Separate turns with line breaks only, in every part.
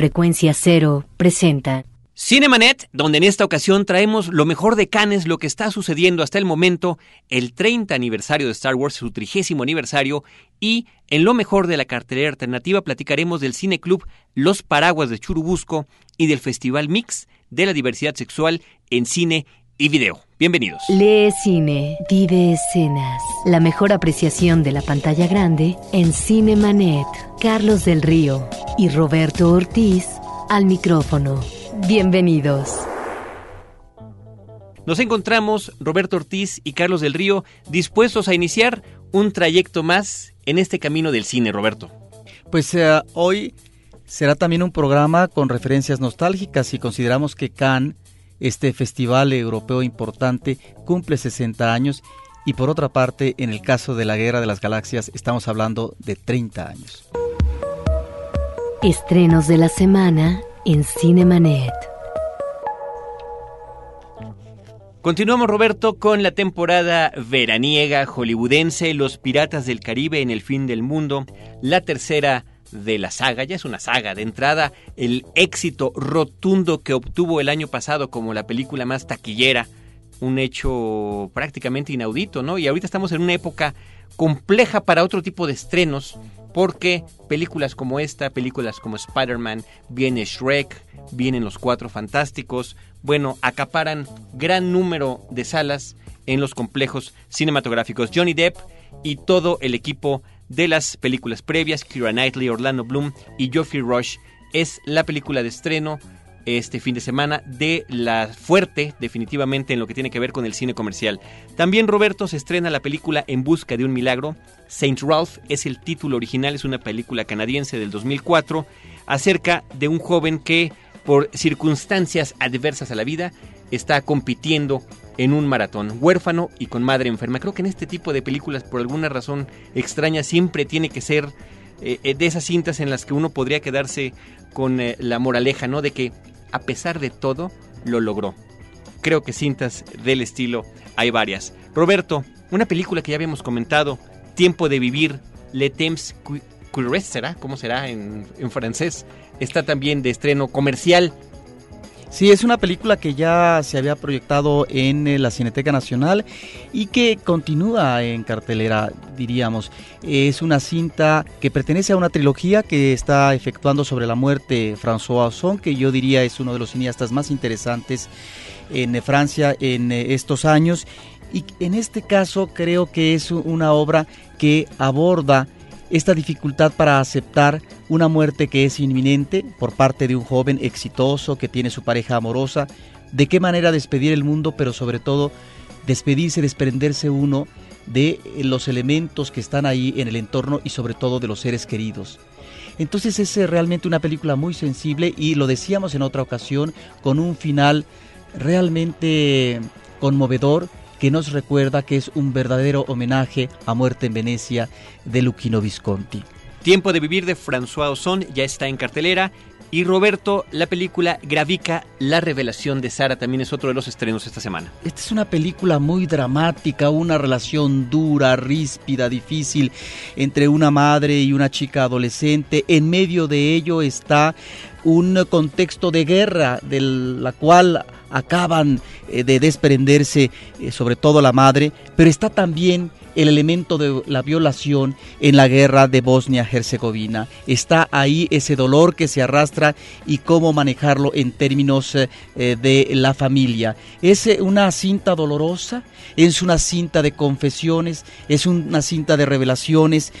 Frecuencia Cero presenta
Cinemanet, donde en esta ocasión traemos lo mejor de Cannes, lo que está sucediendo hasta el momento, el 30 aniversario de Star Wars, su trigésimo aniversario, y en lo mejor de la cartelera alternativa platicaremos del Cine Club Los Paraguas de Churubusco y del Festival Mix de la Diversidad Sexual en Cine y Video. Bienvenidos.
Lee Cine, vive escenas. La mejor apreciación de la pantalla grande en Cinemanet. Carlos del Río y Roberto Ortiz al micrófono. Bienvenidos.
Nos encontramos Roberto Ortiz y Carlos del Río dispuestos a iniciar un trayecto más en este camino del cine, Roberto.
Pues uh, hoy será también un programa con referencias nostálgicas y consideramos que Cannes, este festival europeo importante, cumple 60 años y por otra parte, en el caso de la Guerra de las Galaxias, estamos hablando de 30 años.
Estrenos de la semana en Cinemanet.
Continuamos, Roberto, con la temporada veraniega hollywoodense Los Piratas del Caribe en el fin del mundo, la tercera de la saga, ya es una saga de entrada, el éxito rotundo que obtuvo el año pasado como la película más taquillera, un hecho prácticamente inaudito, ¿no? Y ahorita estamos en una época compleja para otro tipo de estrenos, porque películas como esta, películas como Spider-Man, viene Shrek, vienen Los Cuatro Fantásticos, bueno, acaparan gran número de salas en los complejos cinematográficos. Johnny Depp y todo el equipo de las películas previas, Kira Knightley, Orlando Bloom y Geoffrey Rush, es la película de estreno este fin de semana de la fuerte definitivamente en lo que tiene que ver con el cine comercial. También Roberto se estrena la película En busca de un milagro. Saint Ralph es el título original, es una película canadiense del 2004 acerca de un joven que por circunstancias adversas a la vida está compitiendo en un maratón, huérfano y con madre enferma. Creo que en este tipo de películas por alguna razón extraña siempre tiene que ser eh, de esas cintas en las que uno podría quedarse con eh, la moraleja, ¿no? De que a pesar de todo, lo logró. Creo que cintas del estilo hay varias. Roberto, una película que ya habíamos comentado, Tiempo de Vivir, Le Temps Curieux, ¿será? ¿Cómo será en, en francés? Está también de estreno comercial
Sí, es una película que ya se había proyectado en eh, la Cineteca Nacional y que continúa en cartelera, diríamos. Es una cinta que pertenece a una trilogía que está efectuando sobre la muerte François Ozon, que yo diría es uno de los cineastas más interesantes en eh, Francia en eh, estos años. Y en este caso creo que es una obra que aborda esta dificultad para aceptar una muerte que es inminente por parte de un joven exitoso que tiene su pareja amorosa, de qué manera despedir el mundo, pero sobre todo despedirse, desprenderse uno de los elementos que están ahí en el entorno y sobre todo de los seres queridos. Entonces es realmente una película muy sensible y lo decíamos en otra ocasión con un final realmente conmovedor que nos recuerda que es un verdadero homenaje a Muerte en Venecia de Luchino Visconti.
Tiempo de vivir de François Ozon ya está en cartelera. Y Roberto, la película Gravica, la revelación de Sara, también es otro de los estrenos esta semana.
Esta es una película muy dramática, una relación dura, ríspida, difícil entre una madre y una chica adolescente. En medio de ello está un contexto de guerra de la cual acaban eh, de desprenderse eh, sobre todo la madre, pero está también el elemento de la violación en la guerra de Bosnia-Herzegovina. Está ahí ese dolor que se arrastra y cómo manejarlo en términos eh, de la familia. Es una cinta dolorosa, es una cinta de confesiones, es una cinta de revelaciones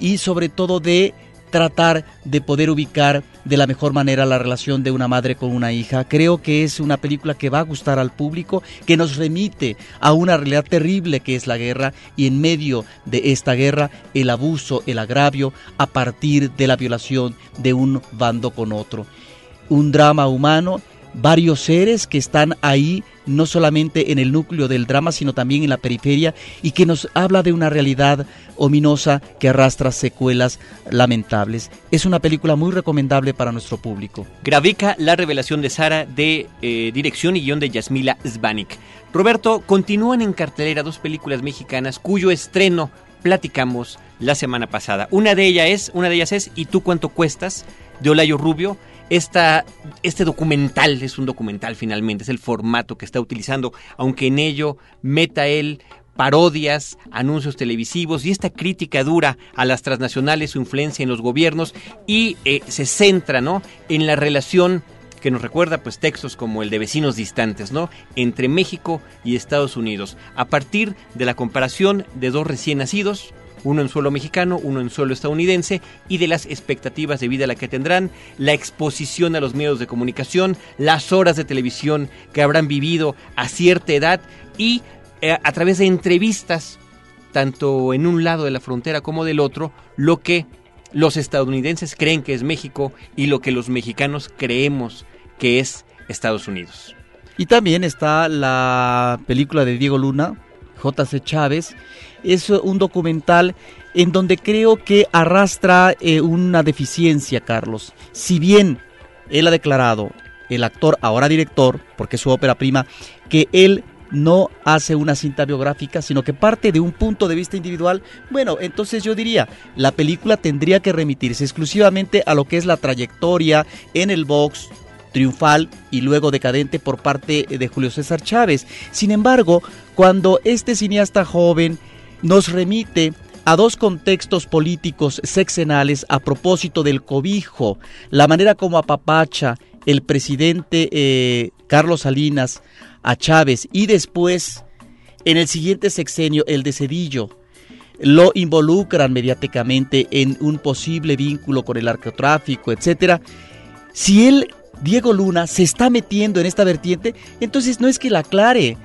y sobre todo de tratar de poder ubicar de la mejor manera la relación de una madre con una hija. Creo que es una película que va a gustar al público, que nos remite a una realidad terrible que es la guerra y en medio de esta guerra el abuso, el agravio a partir de la violación de un bando con otro. Un drama humano varios seres que están ahí no solamente en el núcleo del drama, sino también en la periferia y que nos habla de una realidad ominosa que arrastra secuelas lamentables. Es una película muy recomendable para nuestro público.
Gravica, la revelación de Sara de eh, dirección y guion de Yasmila Zbanik. Roberto, continúan en cartelera dos películas mexicanas cuyo estreno platicamos la semana pasada. Una de ellas es, una de ellas es ¿Y tú cuánto cuestas? de Olayo Rubio esta, este documental, es un documental finalmente, es el formato que está utilizando, aunque en ello meta él parodias, anuncios televisivos y esta crítica dura a las transnacionales, su influencia en los gobiernos y eh, se centra ¿no? en la relación que nos recuerda pues textos como el de vecinos distantes, ¿no? entre México y Estados Unidos, a partir de la comparación de dos recién nacidos, uno en suelo mexicano, uno en suelo estadounidense, y de las expectativas de vida la que tendrán, la exposición a los medios de comunicación, las horas de televisión que habrán vivido a cierta edad y eh, a través de entrevistas, tanto en un lado de la frontera como del otro, lo que los estadounidenses creen que es México y lo que los mexicanos creemos que es Estados Unidos.
Y también está la película de Diego Luna, J.C. Chávez. Es un documental en donde creo que arrastra eh, una deficiencia, Carlos. Si bien él ha declarado, el actor, ahora director, porque es su ópera prima, que él no hace una cinta biográfica, sino que parte de un punto de vista individual, bueno, entonces yo diría, la película tendría que remitirse exclusivamente a lo que es la trayectoria en el box triunfal y luego decadente por parte de Julio César Chávez. Sin embargo, cuando este cineasta joven nos remite a dos contextos políticos sexenales a propósito del cobijo, la manera como apapacha el presidente eh, Carlos Salinas a Chávez y después, en el siguiente sexenio, el de Cedillo, lo involucran mediáticamente en un posible vínculo con el narcotráfico, etcétera. Si él, Diego Luna, se está metiendo en esta vertiente, entonces no es que la aclare,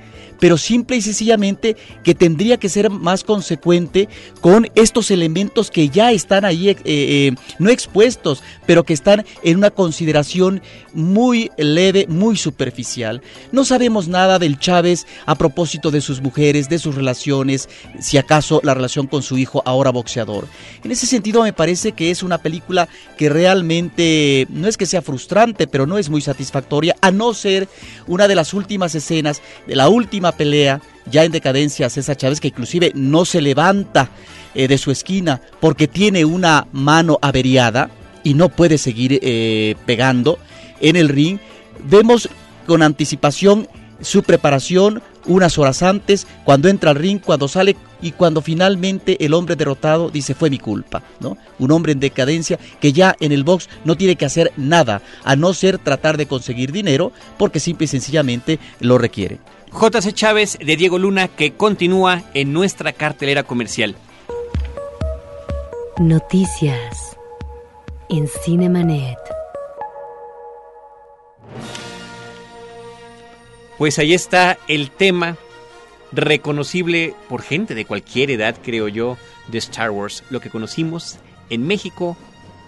pero simple y sencillamente que tendría que ser más consecuente con estos elementos que ya están ahí, eh, eh, no expuestos, pero que están en una consideración muy leve, muy superficial. No sabemos nada del Chávez a propósito de sus mujeres, de sus relaciones, si acaso la relación con su hijo ahora boxeador. En ese sentido me parece que es una película que realmente no es que sea frustrante, pero no es muy satisfactoria, a no ser una de las últimas escenas de la última pelea, ya en decadencia César Chávez, que inclusive no se levanta eh, de su esquina porque tiene una mano averiada y no puede seguir eh, pegando en el ring. Vemos con anticipación su preparación unas horas antes, cuando entra al ring, cuando sale y cuando finalmente el hombre derrotado dice fue mi culpa, ¿no? Un hombre en decadencia que ya en el box no tiene que hacer nada, a no ser tratar de conseguir dinero, porque simple y sencillamente lo requiere.
JC Chávez de Diego Luna que continúa en nuestra cartelera comercial.
Noticias en Cinemanet.
Pues ahí está el tema reconocible por gente de cualquier edad, creo yo, de Star Wars, lo que conocimos en México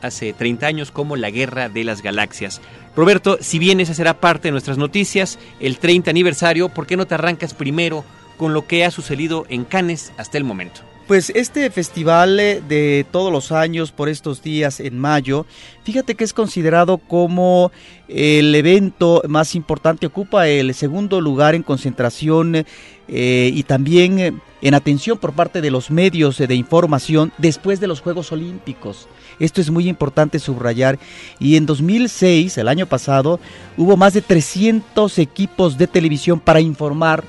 hace 30 años como la Guerra de las Galaxias. Roberto, si bien esa será parte de nuestras noticias, el 30 aniversario, ¿por qué no te arrancas primero con lo que ha sucedido en Cannes hasta el momento?
Pues este festival eh, de todos los años por estos días en mayo, fíjate que es considerado como el evento más importante, ocupa el segundo lugar en concentración eh, y también eh, en atención por parte de los medios de información después de los Juegos Olímpicos. Esto es muy importante subrayar. Y en 2006, el año pasado, hubo más de 300 equipos de televisión para informar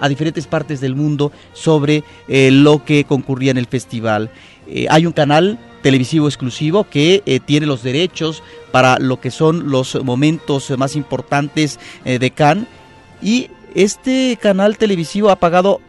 a diferentes partes del mundo sobre eh, lo que concurría en el festival. Eh, hay un canal televisivo exclusivo que eh, tiene los derechos para lo que son los momentos más importantes de Cannes y este canal televisivo ha pagado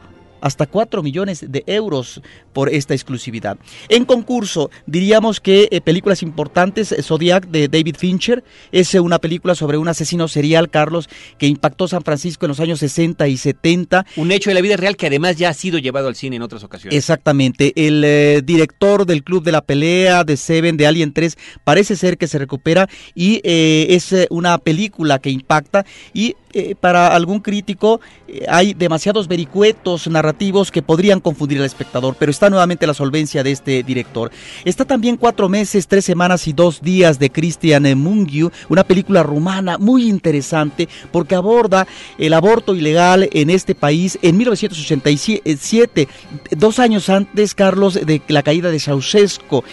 hasta 4 millones de euros por esta exclusividad. En concurso, diríamos que eh, películas importantes, eh, Zodiac de David Fincher, es eh, una película sobre un asesino serial, Carlos, que impactó San Francisco en los años 60 y 70.
Un hecho de la vida real que además ya ha sido llevado al cine en otras ocasiones.
Exactamente. El director del Club de la Pelea, de Seven, de Alien 3, parece ser que se recupera y es una película que impacta y para algún crítico hay demasiados vericuetos narrativos que podrían confundir al espectador, pero está nuevamente la solvencia de este director. Está también Cuatro meses, tres semanas y dos días de Christian Mungiu, una película rumana muy interesante porque aborda el aborto ilegal en este país en 1987, dos años antes, Carlos, de la caída de Ceausescu.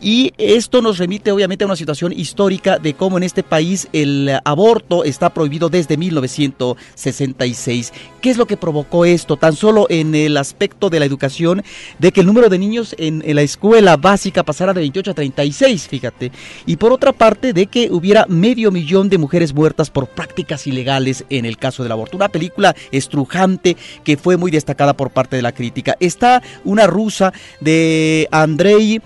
Y esto nos remite obviamente a una situación histórica de cómo en este país el aborto está prohibido desde 1966. ¿Qué es lo que provocó esto? Tan solo en el aspecto de la educación, de que el número de niños en, la escuela básica pasara de 28 a 36, fíjate. Y por otra parte, de que hubiera medio millón de mujeres muertas por prácticas ilegales en el caso del aborto. Una película estrujante que fue muy destacada por parte de la crítica. Está una rusa de Andrei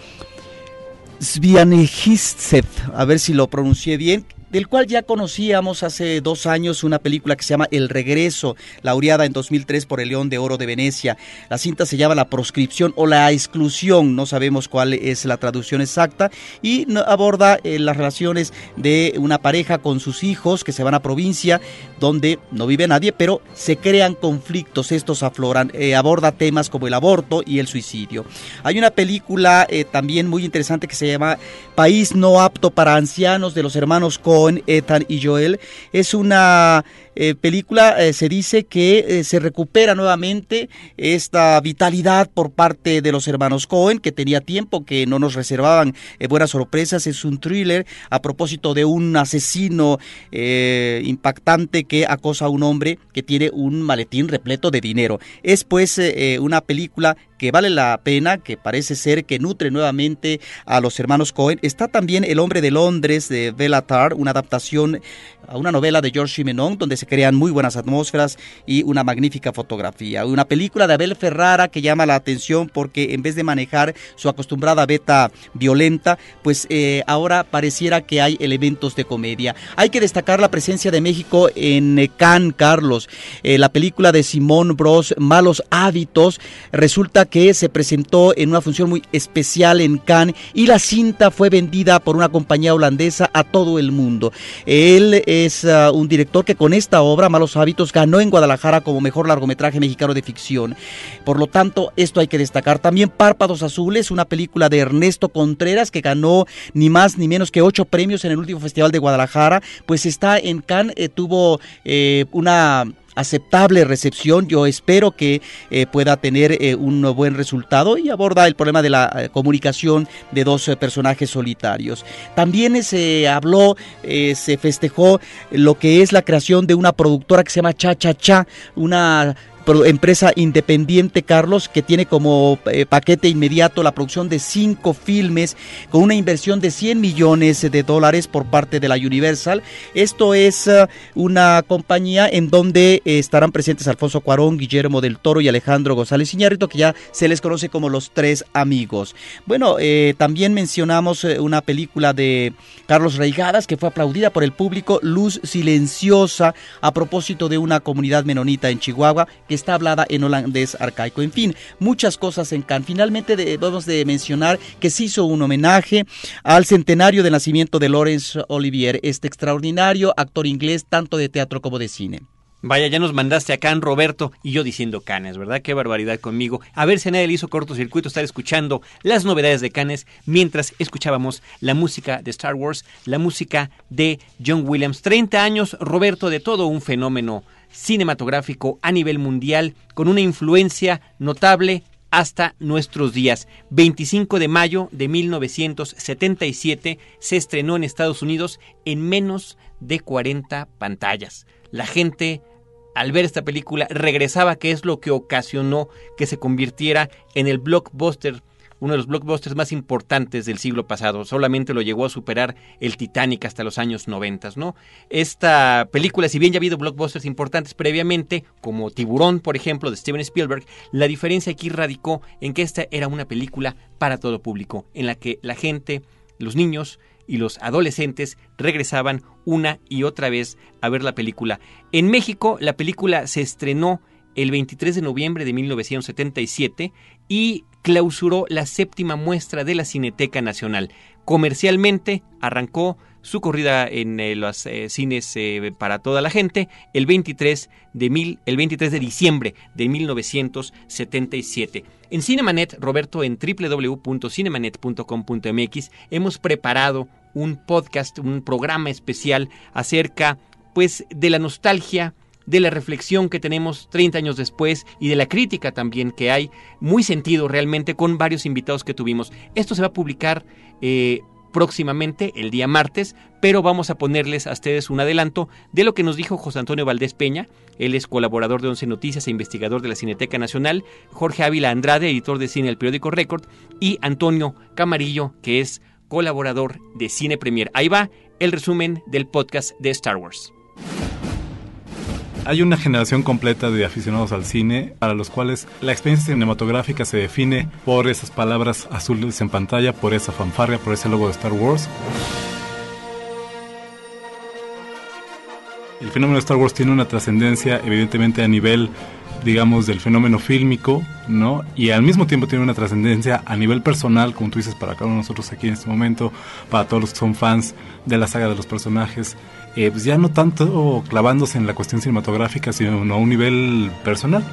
Svianehistsev, a ver si lo pronuncié bien, del cual ya conocíamos hace dos años una película que se llama El Regreso, laureada en 2003 por el León de Oro de Venecia. La cinta se llama La Proscripción o La Exclusión, no sabemos cuál es la traducción exacta, y aborda eh, las relaciones de una pareja con sus hijos que se van a provincia donde no vive nadie, pero se crean conflictos, estos afloran, eh, aborda temas como el aborto y el suicidio. Hay una película eh, también muy interesante que se llama País no apto para ancianos de los hermanos Ethan y Joel. Es una eh, película eh, se dice que eh, se recupera nuevamente esta vitalidad por parte de los hermanos Cohen, que tenía tiempo que no nos reservaban buenas sorpresas. Es un thriller a propósito de un asesino impactante que acosa a un hombre que tiene un maletín repleto de dinero. Es pues una película que vale la pena, que parece ser que nutre nuevamente a los hermanos Cohen. Está también El hombre de Londres de Bellatar, una adaptación a una novela de George Simenon donde se crean muy buenas atmósferas y una magnífica fotografía. Una película de Abel Ferrara que llama la atención porque en vez de manejar su acostumbrada beta violenta, pues eh, ahora pareciera que hay elementos de comedia. Hay que destacar la presencia de México en eh, Cannes, Carlos. Eh, la película de Simón Bros, Malos Hábitos, resulta que se presentó en una función muy especial en Cannes y la cinta fue vendida por una compañía holandesa a todo el mundo. Él es ah, un director que con esta obra, Malos Hábitos, ganó en Guadalajara como mejor largometraje mexicano de ficción. Por lo tanto, esto hay que destacar. También Párpados Azules, una película de Ernesto Contreras que ganó ni más ni menos que ocho premios en el último festival de Guadalajara, pues está en Cannes, eh, tuvo eh, una aceptable recepción. Yo espero que eh, pueda tener eh, un buen resultado y aborda el problema de la eh, comunicación de dos personajes solitarios. También se habló, se festejó lo que es la creación de una productora que se llama Cha Cha Cha, una empresa independiente, Carlos, que tiene como eh, paquete inmediato la producción de cinco filmes con una inversión de 100 millones de dólares por parte de la Universal. Esto es eh, una compañía en donde eh, estarán presentes Alfonso Cuarón, Guillermo del Toro y Alejandro González Iñárritu, que ya se les conoce como los tres amigos. Bueno, también mencionamos una película de Carlos Reigadas que fue aplaudida por el público, Luz Silenciosa, a propósito de una comunidad menonita en Chihuahua que está hablada en holandés arcaico. En fin, muchas cosas en Cannes. Finalmente debemos de mencionar que se hizo un homenaje al centenario de nacimiento de Laurence Olivier, este extraordinario actor inglés tanto de teatro como de cine.
Vaya, ya nos mandaste a Can, Roberto, y yo diciendo Canes, ¿verdad? Qué barbaridad conmigo. A ver si nadie le hizo cortocircuito estar escuchando las novedades de Canes mientras escuchábamos la música de Star Wars, la música de John Williams. 30 años, Roberto, de todo un fenómeno cinematográfico a nivel mundial con una influencia notable hasta nuestros días. 25 de mayo de 1977 se estrenó en Estados Unidos en menos de 40 pantallas. La gente al ver esta película regresaba, que es lo que ocasionó que se convirtiera en el blockbuster uno de los blockbusters más importantes del siglo pasado. Solamente lo llegó a superar el Titanic hasta los años 90, ¿no? Esta película, si bien ya ha habido blockbusters importantes previamente, como Tiburón, por ejemplo, de Steven Spielberg, la diferencia aquí radicó en que esta era una película para todo público, en la que la gente, los niños, y los adolescentes regresaban una y otra vez a ver la película. En México, la película se estrenó el 23 de noviembre de 1977 y clausuró la séptima muestra de la Cineteca Nacional. Comercialmente arrancó su corrida en eh, los eh, cines eh, para toda la gente el 23 de mil, el 23 de diciembre de 1977. En Cinemanet, Roberto, en www.cinemanet.com.mx hemos preparado un podcast, un programa especial acerca pues de la nostalgia de la reflexión que tenemos 30 años después y de la crítica también que hay, muy sentido realmente con varios invitados que tuvimos. Esto se va a publicar eh, próximamente, el día martes, pero vamos a ponerles a ustedes un adelanto de lo que nos dijo José Antonio Valdés Peña, él es colaborador de Once Noticias e investigador de la Cineteca Nacional, Jorge Ávila Andrade, editor de cine del periódico Record, y Antonio Camarillo, que es colaborador de Cine Premier. Ahí va el resumen del podcast de Star Wars.
Hay una generación completa de aficionados al cine para los cuales la experiencia cinematográfica se define por esas palabras azules en pantalla, por esa fanfarria, por ese logo de Star Wars. El fenómeno de Star Wars tiene una trascendencia evidentemente a nivel digamos, del fenómeno fílmico, ¿no? Y al mismo tiempo tiene una trascendencia a nivel personal, como tú dices, para cada uno de nosotros aquí en este momento, para todos los que son fans de la saga de los personajes, eh, pues ya no tanto clavándose en la cuestión cinematográfica, sino a un nivel personal.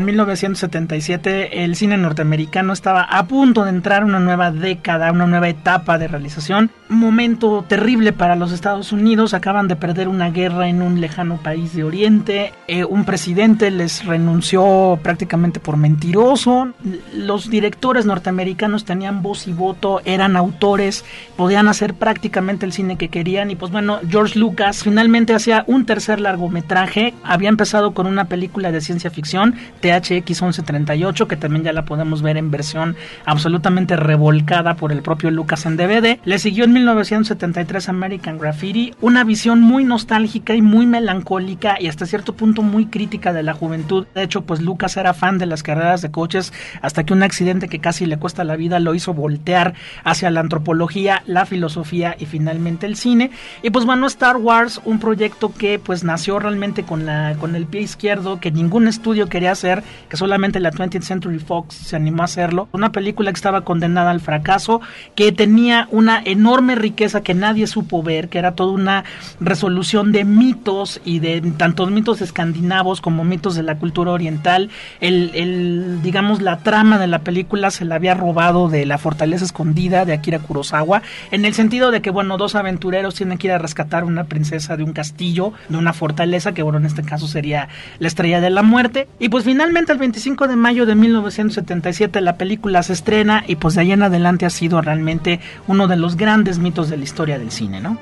En 1977 el cine norteamericano estaba a punto de entrar una nueva década, una nueva etapa de realización. Momento terrible para los Estados Unidos. Acaban de perder una guerra en un lejano país de Oriente. Eh, un presidente les renunció prácticamente por mentiroso. Los directores norteamericanos tenían voz y voto, eran autores, podían hacer prácticamente el cine que querían. Y pues bueno, George Lucas finalmente hacía un tercer largometraje. Había empezado con una película de ciencia ficción THX 1138, que también ya la podemos ver en versión absolutamente revolcada por el propio Lucas en DVD. Le siguió en 1973 American Graffiti, una visión muy nostálgica y muy melancólica y hasta cierto punto muy crítica de la juventud. De hecho, pues Lucas era fan de las carreras de coches hasta que un accidente que casi le cuesta la vida lo hizo voltear hacia la antropología, la filosofía y finalmente el cine. Y pues bueno, Star Wars, un proyecto que pues nació realmente con la con el pie izquierdo, que ningún estudio quería hacer que solamente la 20th Century Fox se animó a hacerlo. Una película que estaba condenada al fracaso, que tenía una enorme riqueza que nadie supo ver, que era toda una resolución de mitos y de tantos mitos escandinavos como mitos de la cultura oriental. El, digamos, la trama de la película se la había robado de la fortaleza escondida de Akira Kurosawa, en el sentido de que, bueno, dos aventureros tienen que ir a rescatar una princesa de un castillo, de una fortaleza, que bueno, en este caso sería la estrella de la muerte. Y pues finalmente Finalmente el 25 de mayo de 1977 la película se estrena y pues de ahí en adelante ha sido realmente uno de los grandes mitos de la historia del cine, ¿no?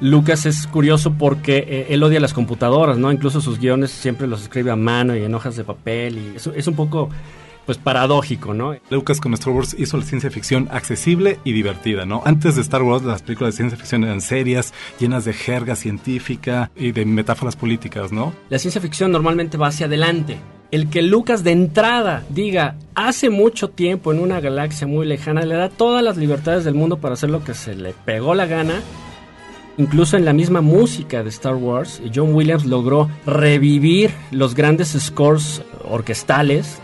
Lucas es curioso porque eh, él odia las computadoras, ¿no? Incluso sus guiones siempre los escribe a mano y en hojas de papel y es un poco pues paradójico, ¿no?
Lucas con Star Wars hizo la ciencia ficción accesible y divertida, ¿no? Antes de Star Wars las películas de ciencia ficción eran serias, llenas de jerga científica y de metáforas políticas, ¿no?
La ciencia ficción normalmente va hacia adelante. El que Lucas de entrada diga hace mucho tiempo en una galaxia muy lejana le da todas las libertades del mundo para hacer lo que se le pegó la gana Incluso en la misma música de Star Wars, John Williams logró revivir los grandes scores orquestales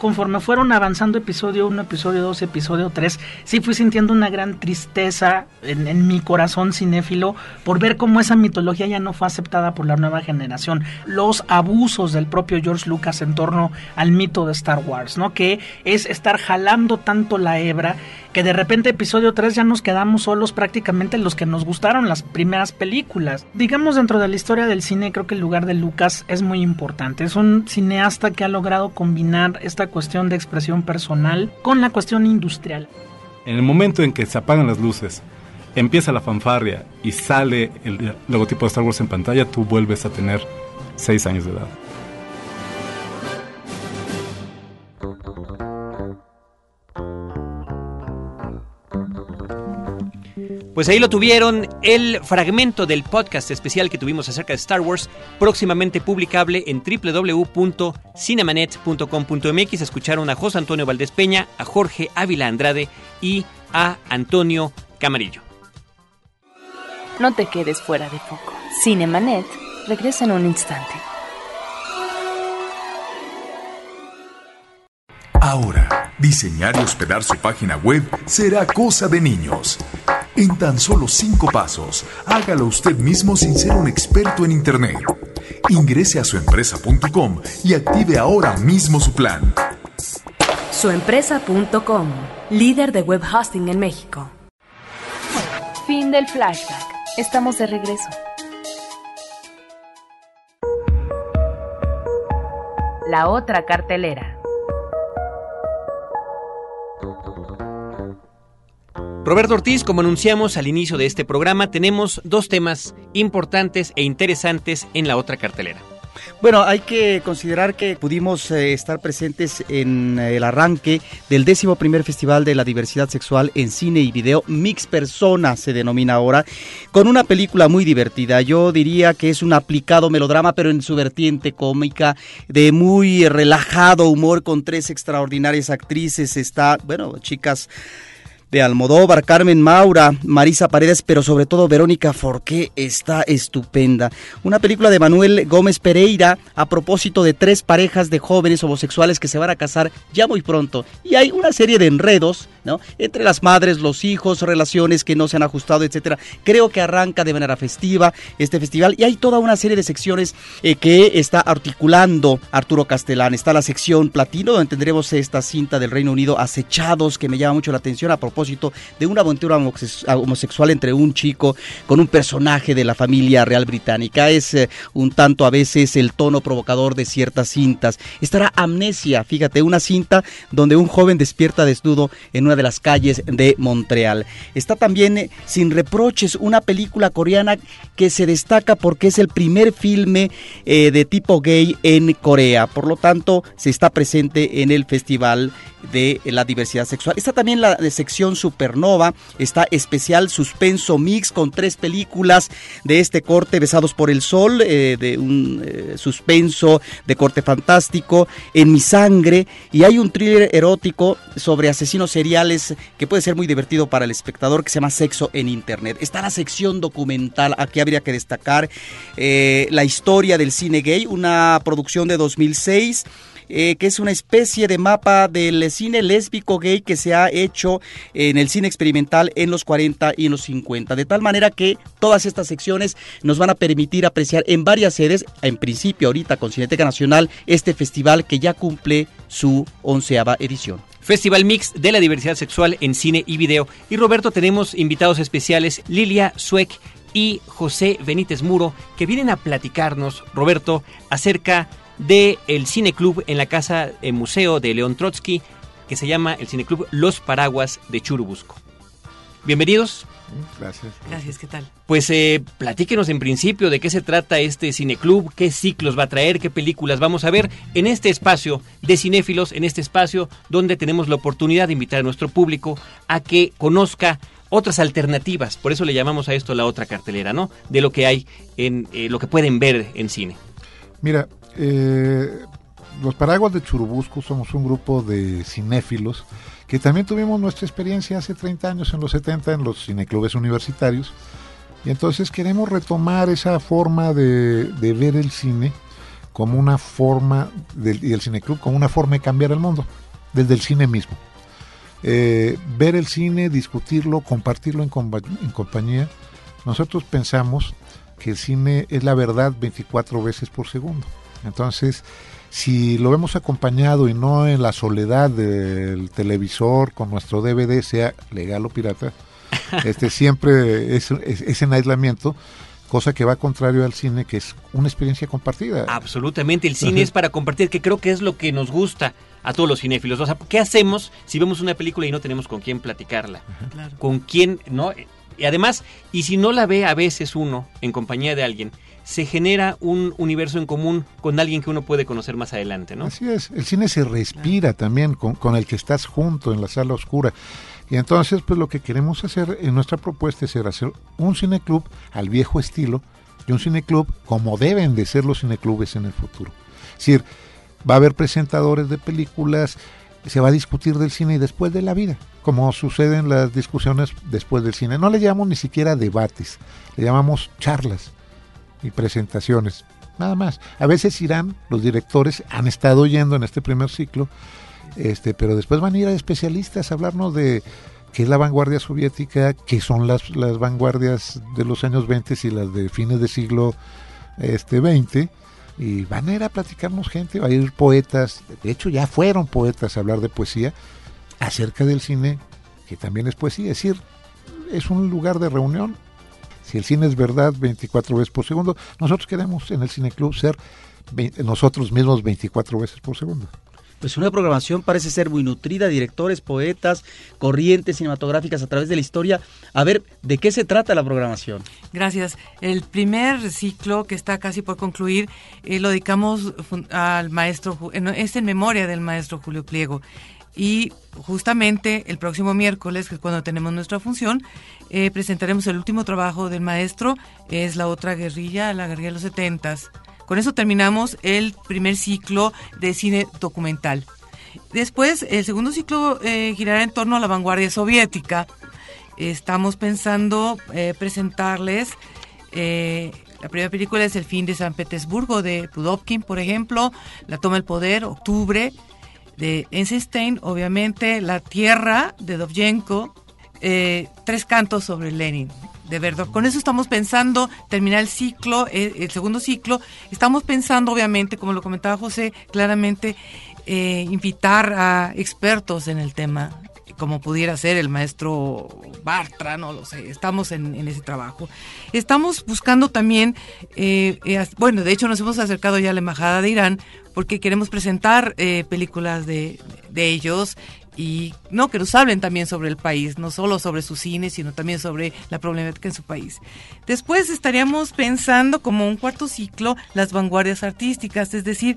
conforme fueron avanzando episodio 1, episodio 2, episodio 3, sí fui sintiendo una gran tristeza en, mi corazón cinéfilo por ver cómo esa mitología ya no fue aceptada por la nueva generación. Los abusos del propio George Lucas en torno al mito de Star Wars, ¿no? Que es estar jalando tanto la hebra que de repente episodio 3 ya nos quedamos solos prácticamente los que nos gustaron las primeras películas. Digamos dentro de la historia del cine creo que el lugar de Lucas es muy importante. Es un cineasta que ha logrado combinar esta cuestión de expresión personal con la cuestión industrial.
En el momento en que se apagan las luces, empieza la fanfarria y sale el logotipo de Star Wars en pantalla, tú vuelves a tener 6 años de edad.
Pues ahí lo tuvieron, el fragmento del podcast especial que tuvimos acerca de Star Wars, próximamente publicable en www.cinemanet.com.mx. Escucharon a José Antonio Valdés Peña, a Jorge Ávila Andrade y a Antonio Camarillo.
No te quedes fuera de foco. Cinemanet regresa en un instante.
Ahora, diseñar y hospedar su página web será cosa de niños. En tan solo cinco pasos, hágalo usted mismo sin ser un experto en Internet. Ingrese a suempresa.com y active ahora mismo su plan.
Suempresa.com, líder de web hosting en México. Fin del flashback. Estamos de regreso. La otra cartelera.
Roberto Ortiz, como anunciamos al inicio de este programa, tenemos dos temas importantes e interesantes en la otra cartelera.
Bueno, hay que considerar que pudimos eh, estar presentes en el arranque del décimo primer Festival de la Diversidad Sexual en Cine y Video, Mix Persona se denomina ahora, con una película muy divertida. Yo diría que es un aplicado melodrama, pero en su vertiente cómica, de muy relajado humor, con tres extraordinarias actrices. Está, bueno, chicas de Almodóvar, Carmen Maura, Marisa Paredes, pero sobre todo Verónica Forqué está estupenda. Una película de Manuel Gómez Pereira a propósito de tres parejas de jóvenes homosexuales que se van a casar ya muy pronto. Y hay una serie de enredos, ¿no? Entre las madres, los hijos, relaciones que no se han ajustado, etcétera. Creo que arranca de manera festiva este festival y hay toda una serie de secciones eh, que está articulando Arturo Castellán. Está la sección platino, donde tendremos esta cinta del Reino Unido, Acechados, que me llama mucho la atención a propósito de una aventura homosexual entre un chico con un personaje de la familia real británica. Es eh, un tanto a veces el tono provocador de ciertas cintas. Estará Amnesia, fíjate, una cinta donde un joven despierta desnudo en una de las calles de Montreal. Está también eh, Sin reproches, una película coreana que se destaca porque es el primer filme eh, de tipo gay en Corea. Por lo tanto, se está presente en el Festival de la Diversidad Sexual. Está también la sección Supernova, está especial suspenso mix con tres películas de este corte, Besados por el Sol, eh, de un eh, suspenso de corte fantástico, En mi sangre, y hay un thriller erótico sobre asesinos seriales que puede ser muy divertido para el espectador que se llama Sexo en Internet. Está la sección documental, aquí habría que destacar eh, la historia del cine gay, una producción de 2006 eh, que es una especie de mapa del cine lésbico gay que se ha hecho en el cine experimental en los 40 y en los 50. De tal manera que todas estas secciones nos van a permitir apreciar en varias sedes, en principio ahorita con Cineteca Nacional, este festival que ya cumple su onceava edición.
Festival Mix de la Diversidad Sexual en Cine y Video. Y Roberto, tenemos invitados especiales, Lilia Sueck y José Benítez Muro, que vienen a platicarnos, Roberto, acerca el Cineclub en la Casa eh, Museo de León Trotsky, que se llama el Cineclub Los Paraguas de Churubusco. Bienvenidos.
Gracias.
Gracias, ¿qué tal?
Pues eh, platíquenos en principio de qué se trata este cineclub, qué ciclos va a traer, qué películas vamos a ver en este espacio de cinéfilos, en este espacio donde tenemos la oportunidad de invitar a nuestro público a que conozca otras alternativas, por eso le llamamos a esto la otra cartelera, ¿no? De lo que hay en eh, lo que pueden ver en cine.
Mira, eh, los Paraguas de Churubusco somos un grupo de cinéfilos que también tuvimos nuestra experiencia hace 30 años, en los 70, en los cineclubes universitarios. Y entonces queremos retomar esa forma de, ver el cine como una forma, y el cineclub como una forma de cambiar el mundo, desde el cine mismo. Eh, ver el cine, discutirlo, compartirlo en, en compañía. Nosotros pensamos que el cine es la verdad 24 veces por segundo. Entonces, si lo vemos acompañado y no en la soledad del televisor con nuestro DVD, sea legal o pirata, este siempre es, en aislamiento, cosa que va contrario al cine, que es una experiencia compartida.
Absolutamente, el cine es para compartir, que creo que es lo que nos gusta a todos los cinéfilos. O sea, ¿qué hacemos si vemos una película y no tenemos con quién platicarla? Con quién, ¿no? Y además, y si no la ve a veces uno en compañía de alguien, se genera un universo en común con alguien que uno puede conocer más adelante, ¿no?
Así es, el cine se respira también con, el que estás junto en la sala oscura. Y entonces, pues lo que queremos hacer en nuestra propuesta es hacer un cineclub al viejo estilo y un cineclub como deben de ser los cineclubes en el futuro. Es decir, va a haber presentadores de películas, se va a discutir del cine y después de la vida, como suceden las discusiones después del cine. No le llamamos ni siquiera debates, le llamamos charlas y presentaciones. Nada más. A veces irán, los directores han estado oyendo en este primer ciclo, este, pero después van a ir a especialistas a hablarnos de qué es la vanguardia soviética, qué son las, las vanguardias de los años 20 y las de fines del siglo este, 20 y van a ir a platicarnos gente, va a ir poetas, de hecho ya fueron poetas a hablar de poesía acerca del cine, que también es poesía, es decir, es un lugar de reunión si el cine es verdad 24 veces por segundo, nosotros queremos en el Cine Club ser nosotros mismos 24 veces por segundo.
Pues una programación parece ser muy nutrida, directores, poetas, corrientes cinematográficas a través de la historia. A ver, ¿de qué se trata la programación?
Gracias. El primer ciclo que está casi por concluir eh, lo dedicamos al maestro, es en memoria del maestro Julio Pliego. Y justamente el próximo miércoles, que es cuando tenemos nuestra función, eh, presentaremos el último trabajo del maestro, es la otra guerrilla, la guerrilla de los setentas. Con eso terminamos el primer ciclo de cine documental. Después, el segundo ciclo eh, girará en torno a la vanguardia soviética. Estamos pensando eh, presentarles, la primera película es El fin de San Petersburgo de Pudovkin, por ejemplo, La toma del poder, Octubre, de Eisenstein, obviamente, La tierra de Dovzhenko, Tres cantos sobre Lenin, de verdad. Con eso estamos pensando terminar el ciclo, eh, el, segundo ciclo. Estamos pensando, obviamente, como lo comentaba José, claramente eh, invitar a expertos en el tema, como pudiera ser el maestro Bartra, no lo sé. Estamos en, ese trabajo. Estamos buscando también, eh, bueno, de hecho nos hemos acercado ya a la embajada de Irán porque queremos presentar películas de, de ellos y no que nos hablen también sobre el país, no solo sobre su cine, sino también sobre la problemática en su país. Después estaríamos pensando como un cuarto ciclo las vanguardias artísticas, es decir,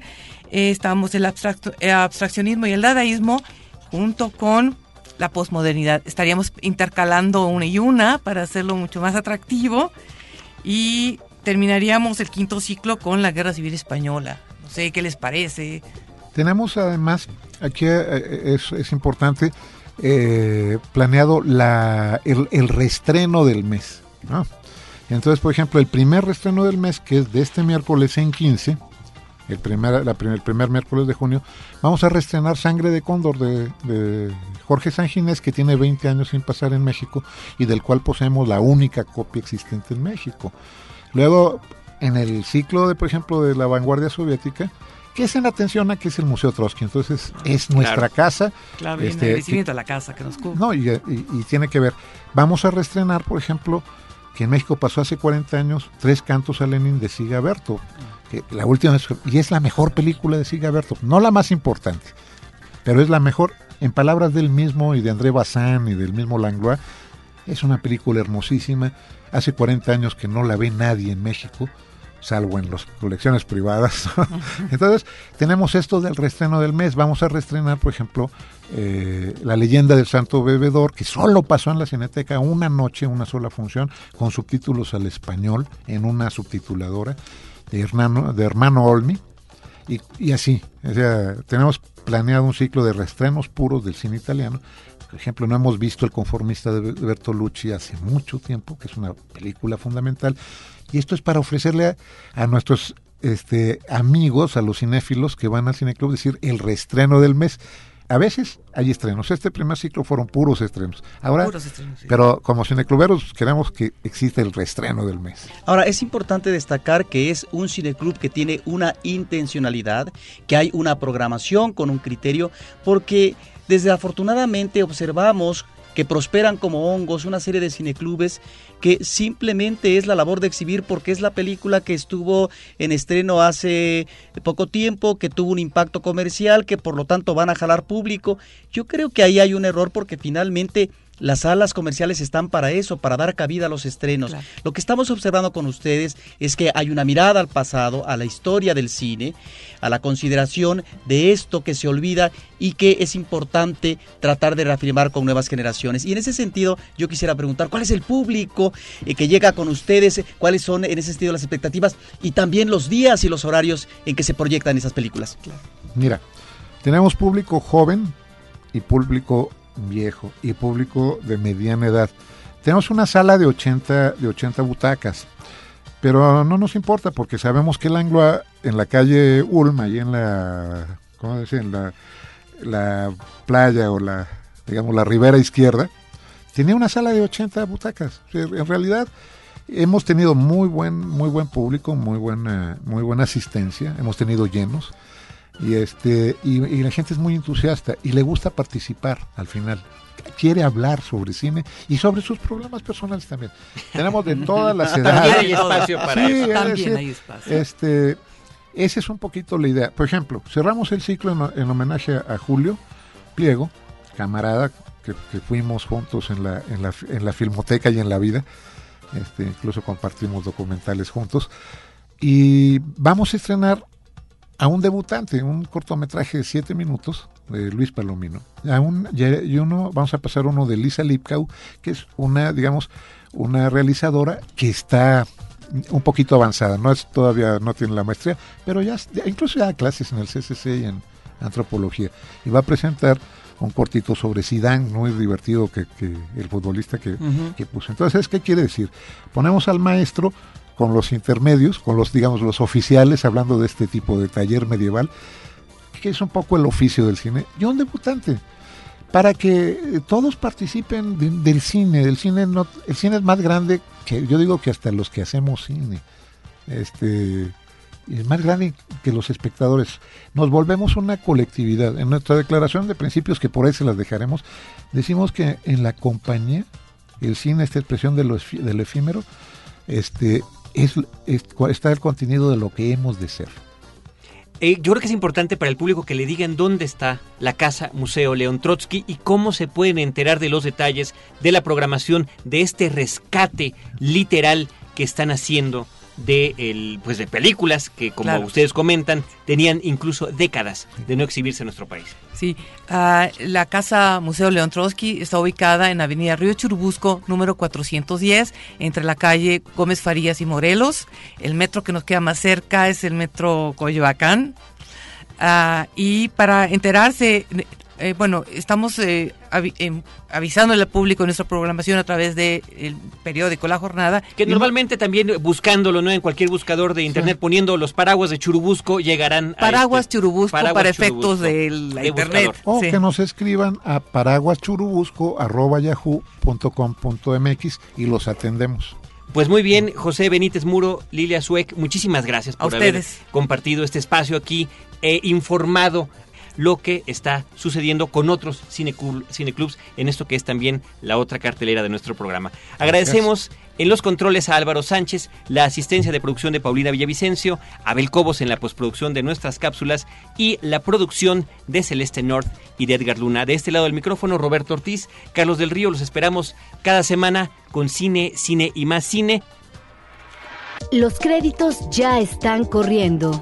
eh, estamos el, abstracto, el abstraccionismo y el dadaísmo junto con la posmodernidad. Estaríamos intercalando una y una para hacerlo mucho más atractivo y terminaríamos el quinto ciclo con la Guerra Civil Española. No sé qué les parece.
Tenemos además, aquí eh, eh, es, importante, eh, planeado la, el, el, del mes. Entonces, por ejemplo, el primer reestreno del mes, que es de este miércoles en 15, el primer, la primer miércoles de junio, vamos a reestrenar Sangre de Cóndor de Jorge Sanginés, que tiene 20 años sin pasar en México y del cual poseemos la única copia existente en México. Luego, en el ciclo de, por ejemplo, de la vanguardia soviética, que es en atención a que es el Museo Trotsky. Entonces, es nuestra casa.
Claro, este, y la casa que nos cubre.
No, y, tiene que ver. Vamos a reestrenar, por ejemplo, que en México pasó hace 40 años, Tres Cantos a Lenin de Siga Berto. Que la última y es la mejor película de Siga Berto. No la más importante, pero es la mejor, en palabras del mismo y de André Bazin y del mismo Langlois. Es una película hermosísima. Hace 40 años que no la ve nadie en México salvo en las colecciones privadas. Entonces, tenemos esto del reestreno del mes. Vamos a reestrenar, por ejemplo, eh, La leyenda del santo bebedor, que solo pasó en la Cineteca una noche, una sola función, con subtítulos al español, en una subtituladora de hermano, de hermano Olmi. Y, así, o sea, tenemos planeado un ciclo de reestrenos puros del cine italiano. Por ejemplo, no hemos visto El conformista de Bertolucci hace mucho tiempo, que es una película fundamental. Y esto es para ofrecerle a, nuestros este, amigos, a los cinéfilos que van al cineclub, decir el reestreno del mes. A veces hay estrenos. Este primer ciclo fueron puros estrenos. Ahora, pero como cinecluberos queremos que exista el reestreno del mes.
Ahora, es importante destacar que es un cineclub que tiene una intencionalidad, que hay una programación con un criterio, porque desde afortunadamente observamos que prosperan como hongos, una serie de cineclubes que simplemente es la labor de exhibir porque es la película que estuvo en estreno hace poco tiempo, que tuvo un impacto comercial, que por lo tanto van a jalar público. Yo creo que ahí hay un error porque finalmente las salas comerciales están para eso, para dar cabida a los estrenos. Lo que estamos observando con ustedes es que hay una mirada al pasado, a la historia del cine, a la consideración de esto que se olvida y que es importante tratar de reafirmar con nuevas generaciones. Y en ese sentido, yo quisiera preguntar, ¿cuál es el público eh, que llega con ustedes? ¿Cuáles son en ese sentido las expectativas? Y también los días y los horarios en que se proyectan esas películas.
Mira, tenemos público joven y público viejo y público de mediana edad. Tenemos una sala de 80, de 80 butacas, pero no nos importa porque sabemos que el Angloa en la calle Ulm, ahí en la, ¿cómo decir? En la, la playa o la, digamos, la ribera izquierda, tenía una sala de 80 butacas. En realidad hemos tenido muy buen, muy buen público, muy buena, muy buena asistencia, hemos tenido llenos y este y, la gente es muy entusiasta y le gusta participar al final quiere hablar sobre cine y sobre sus problemas personales también tenemos de todas las edades
hay espacio para eso.
También hay espacio. este Esa es un poquito la idea. Por ejemplo, cerramos el ciclo en, en homenaje a, a Julio Pliego, camarada que, que fuimos juntos en la, en, la, en la filmoteca y en la vida. Este, incluso compartimos documentales juntos. Y vamos a estrenar a un debutante, un cortometraje de siete minutos de Luis Palomino. A un, y uno, vamos a pasar uno de Lisa Lipkau, que es una, digamos, una realizadora que está un poquito avanzada, no es todavía no tiene la maestría, pero ya, ya incluso ya da clases en el CCC y en antropología y va a presentar un cortito sobre Zidane, muy divertido que, que el futbolista que, que puso. Entonces, ¿qué quiere decir? Ponemos al maestro con los intermedios, con los, digamos, los oficiales, hablando de este tipo de taller medieval, que es un poco el oficio del cine, y un debutante, para que eh, todos participen de- del cine. El cine, no, el cine es más grande que, yo digo que hasta los que hacemos cine. Este, es más grande que los espectadores. Nos volvemos una colectividad. En nuestra declaración de principios, que por ahí se las dejaremos, decimos que en la compañía, el cine, esta expresión de lo del efímero, este, es, es- está el contenido de lo que hemos de ser.
Eh, yo creo que es importante para el público que le digan dónde está la Casa Museo León Trotsky y cómo se pueden enterar de los detalles de la programación de este rescate literal que están haciendo de el, pues de películas que como
Claro.
ustedes comentan tenían incluso décadas de no exhibirse en nuestro país.
Sí, ah, la Casa Museo León Trotsky está ubicada en Avenida Río Churubusco, número 410, entre la calle Gómez Farías y Morelos. El metro que nos queda más cerca es el metro Coyoacán. Ah, y para enterarse, eh, bueno, estamos eh, avi- em, avisándole al público nuestra programación a través del periódico La Jornada.
Que normalmente también buscándolo ¿no? en cualquier buscador de internet poniendo los paraguas de Churubusco llegarán a
Paraguas
este-
Churubusco
Paraguas
para
Churubusco
efectos de la
de
internet.
buscador.
O
Sí.
que nos escriban a paraguaschurubusco.yahoo.com.mx y los atendemos.
Pues muy bien, José Benítez Muro, Lilia Suec, muchísimas gracias
A
por haber
ustedes.
compartido este espacio aquí e informado lo que está sucediendo con otros cineclubs en esto que es también la otra cartelera de nuestro programa. Agradecemos en los controles a Álvaro Sánchez, la asistencia de producción de Paulina Villavicencio, Abel Cobos en la postproducción de nuestras cápsulas y la producción de Celeste North y de Edgar Luna. De este lado del micrófono, Roberto Ortiz, Carlos del Río, los esperamos cada semana con cine, cine y más cine.
Los créditos ya están corriendo.